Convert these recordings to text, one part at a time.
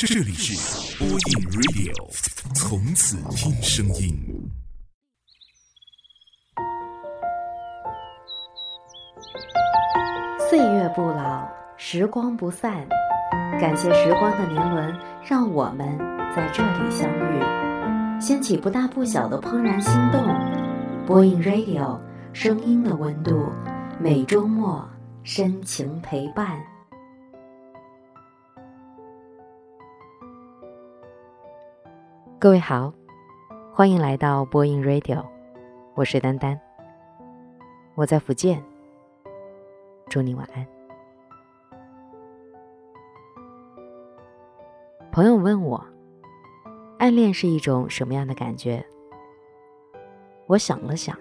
这里是播音 Radio，从此听声音。岁月不老，时光不散。感谢时光的年轮，让我们在这里相遇，掀起不大不小的怦然心动。播音 Radio，声音的温度，每周末深情陪伴。各位好，欢迎来到播音 Radio，我是丹丹，我在福建，祝你晚安。朋友问我，暗恋是一种什么样的感觉？我想了想，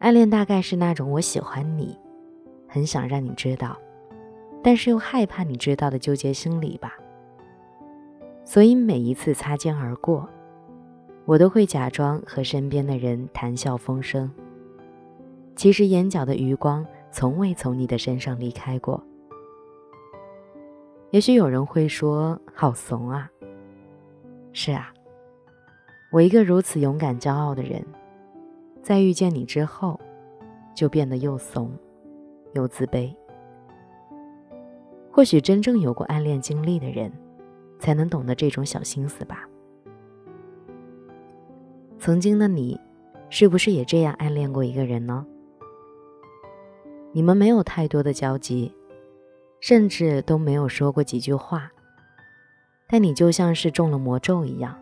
暗恋大概是那种我喜欢你，很想让你知道，但是又害怕你知道的纠结心理吧。所以每一次擦肩而过，我都会假装和身边的人谈笑风生。其实眼角的余光从未从你的身上离开过。也许有人会说：“好怂啊！”是啊，我一个如此勇敢、骄傲的人，在遇见你之后，就变得又怂又自卑。或许真正有过暗恋经历的人。才能懂得这种小心思吧。曾经的你，是不是也这样暗恋过一个人呢？你们没有太多的交集，甚至都没有说过几句话，但你就像是中了魔咒一样，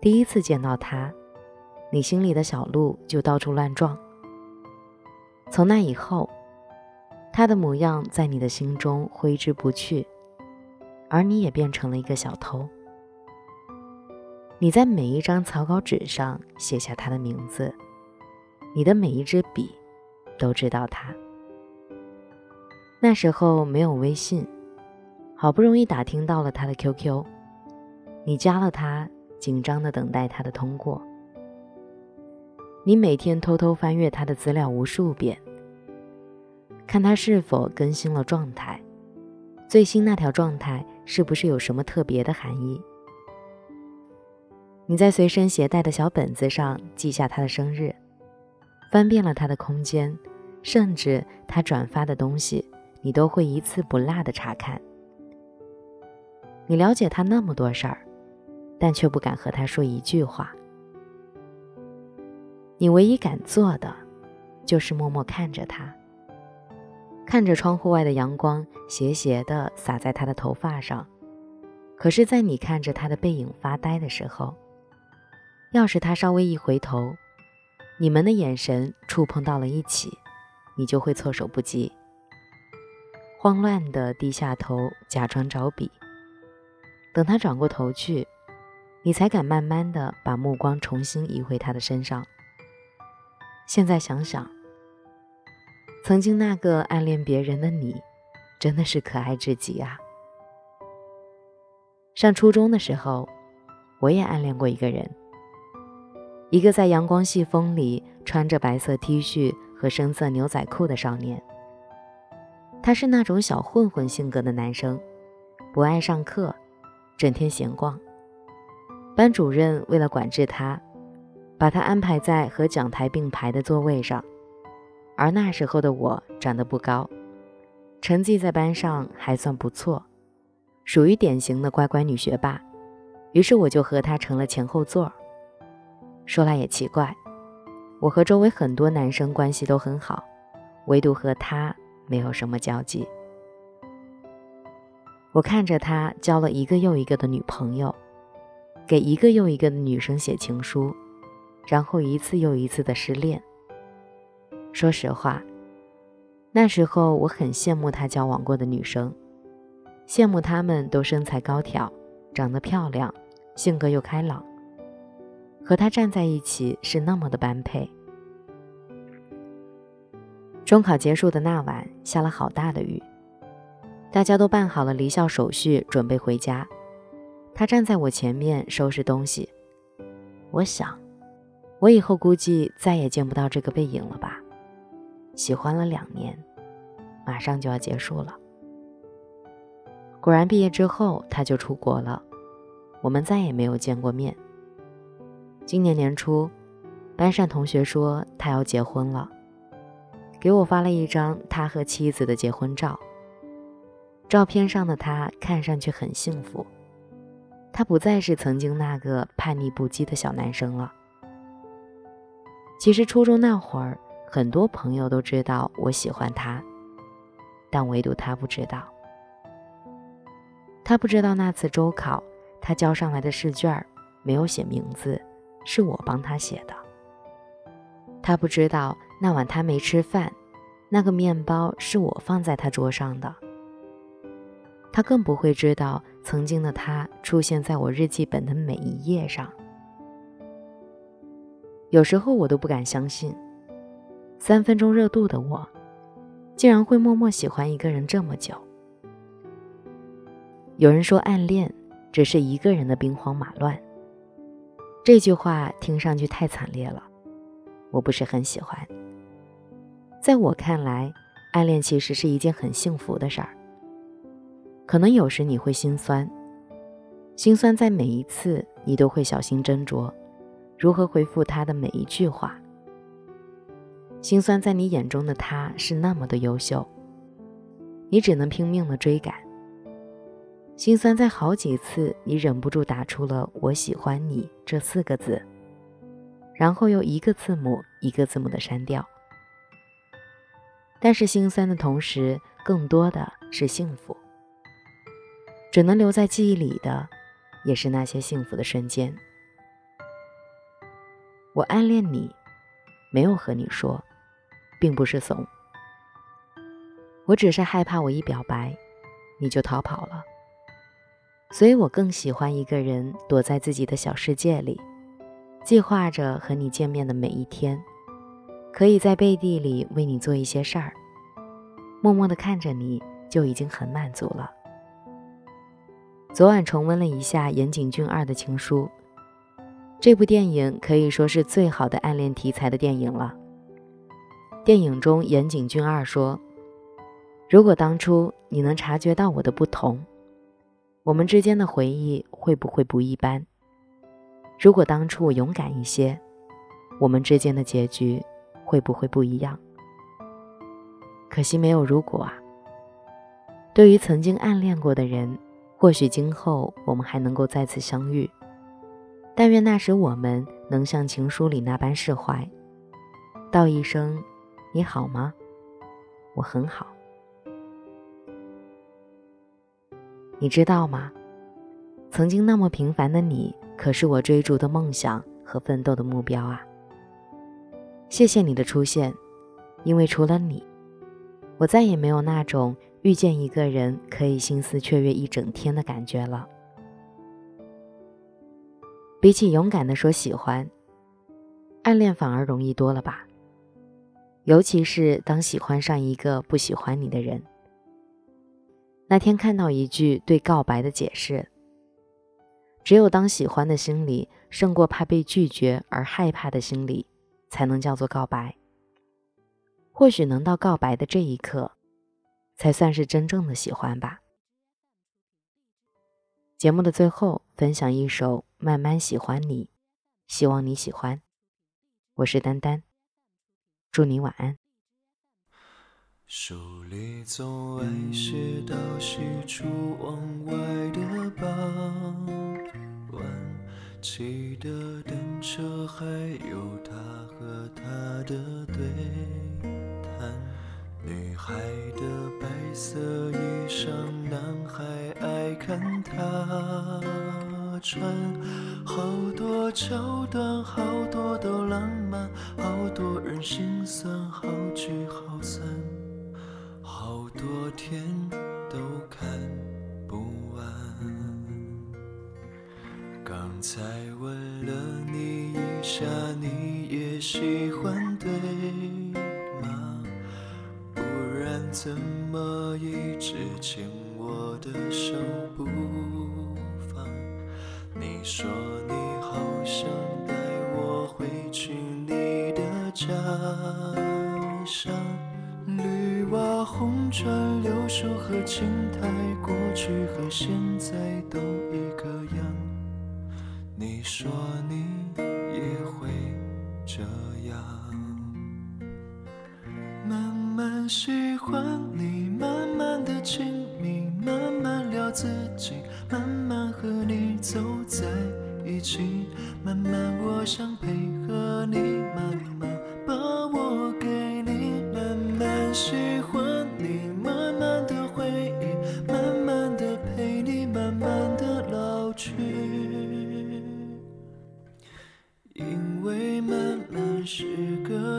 第一次见到他，你心里的小鹿就到处乱撞。从那以后，他的模样在你的心中挥之不去。而你也变成了一个小偷。你在每一张草稿纸上写下他的名字，你的每一支笔都知道他。那时候没有微信，好不容易打听到了他的 QQ，你加了他，紧张的等待他的通过。你每天偷偷翻阅他的资料无数遍，看他是否更新了状态，最新那条状态。是不是有什么特别的含义？你在随身携带的小本子上记下他的生日，翻遍了他的空间，甚至他转发的东西，你都会一次不落的查看。你了解他那么多事儿，但却不敢和他说一句话。你唯一敢做的，就是默默看着他。看着窗户外的阳光斜斜地洒在他的头发上，可是，在你看着他的背影发呆的时候，要是他稍微一回头，你们的眼神触碰到了一起，你就会措手不及，慌乱地低下头，假装找笔。等他转过头去，你才敢慢慢地把目光重新移回他的身上。现在想想。曾经那个暗恋别人的你，真的是可爱至极啊！上初中的时候，我也暗恋过一个人，一个在阳光细风里穿着白色 T 恤和深色牛仔裤的少年。他是那种小混混性格的男生，不爱上课，整天闲逛。班主任为了管制他，把他安排在和讲台并排的座位上。而那时候的我长得不高，成绩在班上还算不错，属于典型的乖乖女学霸。于是我就和她成了前后座。说来也奇怪，我和周围很多男生关系都很好，唯独和他没有什么交集。我看着他交了一个又一个的女朋友，给一个又一个的女生写情书，然后一次又一次的失恋。说实话，那时候我很羡慕他交往过的女生，羡慕她们都身材高挑，长得漂亮，性格又开朗，和他站在一起是那么的般配。中考结束的那晚，下了好大的雨，大家都办好了离校手续，准备回家。他站在我前面收拾东西，我想，我以后估计再也见不到这个背影了吧。喜欢了两年，马上就要结束了。果然，毕业之后他就出国了，我们再也没有见过面。今年年初，班上同学说他要结婚了，给我发了一张他和妻子的结婚照。照片上的他看上去很幸福，他不再是曾经那个叛逆不羁的小男生了。其实初中那会儿，很多朋友都知道我喜欢他，但唯独他不知道。他不知道那次周考，他交上来的试卷没有写名字，是我帮他写的。他不知道那晚他没吃饭，那个面包是我放在他桌上的。他更不会知道，曾经的他出现在我日记本的每一页上。有时候我都不敢相信，三分钟热度的我，竟然会默默喜欢一个人这么久。有人说暗恋只是一个人的兵荒马乱，这句话听上去太惨烈了，我不是很喜欢。在我看来，暗恋其实是一件很幸福的事儿。可能有时你会心酸，心酸在每一次你都会小心斟酌，如何回复他的每一句话。心酸在你眼中的他是那么的优秀，你只能拼命的追赶。心酸在好几次，你忍不住打出了“我喜欢你”这四个字，然后又一个字母一个字母的删掉。但是心酸的同时，更多的是幸福。只能留在记忆里的，也是那些幸福的瞬间。我暗恋你，没有和你说，并不是怂，我只是害怕我一表白，你就逃跑了。所以我更喜欢一个人躲在自己的小世界里，计划着和你见面的每一天，可以在背地里为你做一些事儿，默默的看着你就已经很满足了。昨晚重温了一下岩井俊二的情书，这部电影可以说是最好的暗恋题材的电影了。电影中，岩井俊二说：“如果当初你能察觉到我的不同。”我们之间的回忆会不会不一般？如果当初我勇敢一些，我们之间的结局会不会不一样？可惜没有如果啊。对于曾经暗恋过的人，或许今后我们还能够再次相遇。但愿那时我们能像情书里那般释怀，道一声“你好吗？我很好。”你知道吗？曾经那么平凡的你，可是我追逐的梦想和奋斗的目标啊！谢谢你的出现，因为除了你，我再也没有那种遇见一个人可以心思雀跃一整天的感觉了。比起勇敢的说喜欢，暗恋反而容易多了吧？尤其是当喜欢上一个不喜欢你的人。那天看到一句对告白的解释：只有当喜欢的心理胜过怕被拒绝而害怕的心理，才能叫做告白。或许能到告白的这一刻，才算是真正的喜欢吧。节目的最后，分享一首《慢慢喜欢你》，希望你喜欢。我是丹丹，祝你晚安。书里总爱写到西出望外的傍晚，骑的单车，还有他和她的对谈。女孩的白色衣裳，男孩爱看她穿。好多桥段，好多都浪漫，好多人心酸，好聚好散。好多天都看不完。刚才问了你一下，你也喜欢对吗？不然怎么一直牵我的手不？你说你好想带我回去你的家乡。绿瓦红砖，柳树和青苔，过去和现在都一个样。你说你也会这样，慢慢喜欢你，慢慢的亲密，慢慢聊自己，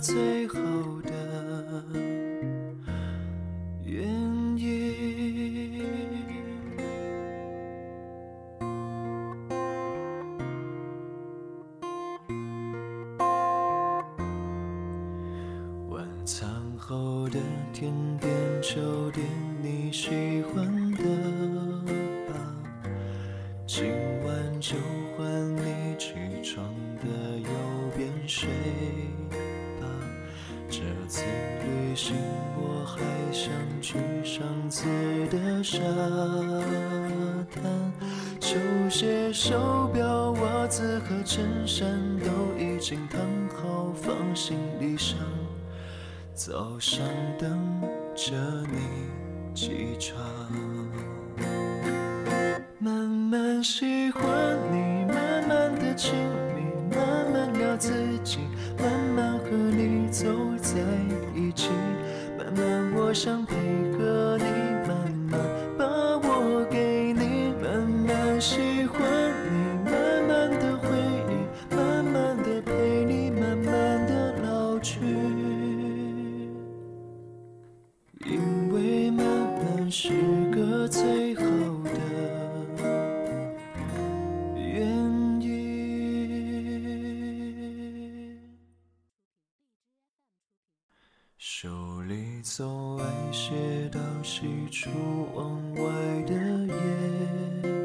最好的原因。晚餐后的甜点、酒店，你喜欢的吧？今晚就我还想去上次的沙滩，球鞋、手表、袜子和衬衫都已经烫好，放行李箱。早上等着你起床。慢慢喜欢你，慢慢的亲密，慢慢聊自己，慢慢和你走在，慢我想手里总爱写到喜出望外的夜。